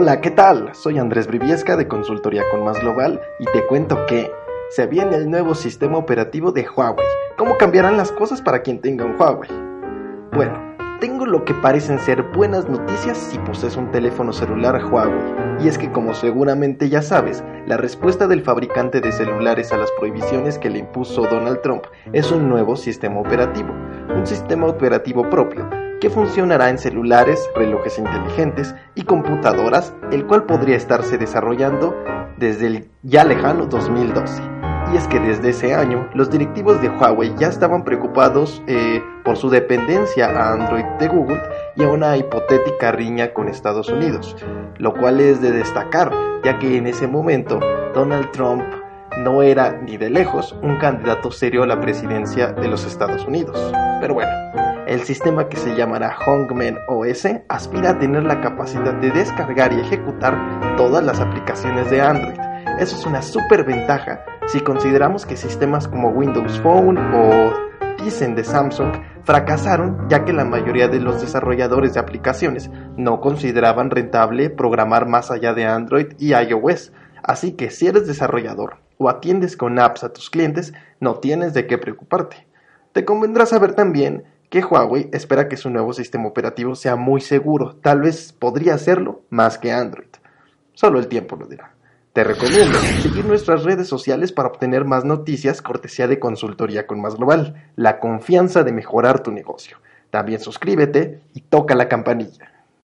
Hola, ¿qué tal? Soy Andrés Briviesca de Consultoría con Más Global y te cuento que se viene el nuevo sistema operativo de Huawei. ¿Cómo cambiarán las cosas para quien tenga un Huawei? Bueno, tengo lo que parecen ser buenas noticias si posees un teléfono celular Huawei. Y es que como seguramente ya sabes, la respuesta del fabricante de celulares a las prohibiciones que le impuso Donald Trump es un nuevo sistema operativo, un sistema operativo propio que funcionará en celulares, relojes inteligentes y computadoras, el cual podría estarse desarrollando desde el ya lejano 2012. Y es que desde ese año los directivos de Huawei ya estaban preocupados eh, por su dependencia a Android de Google y a una hipotética riña con Estados Unidos, lo cual es de destacar, ya que en ese momento Donald Trump no era ni de lejos un candidato serio a la presidencia de los Estados Unidos. Pero bueno, el sistema que se llamará Hongmen OS aspira a tener la capacidad de descargar y ejecutar todas las aplicaciones de Android. Eso es una super ventaja si consideramos que sistemas como Windows Phone o Tizen de Samsung fracasaron ya que la mayoría de los desarrolladores de aplicaciones no consideraban rentable programar más allá de Android y iOS. Así que si eres desarrollador o atiendes con apps a tus clientes, no tienes de qué preocuparte. Te convendrá saber también que Huawei espera que su nuevo sistema operativo sea muy seguro, tal vez podría serlo más que Android. Solo el tiempo lo dirá. Te recomiendo seguir nuestras redes sociales para obtener más noticias cortesía de consultoría con Más Global, la confianza de mejorar tu negocio. También suscríbete y toca la campanilla.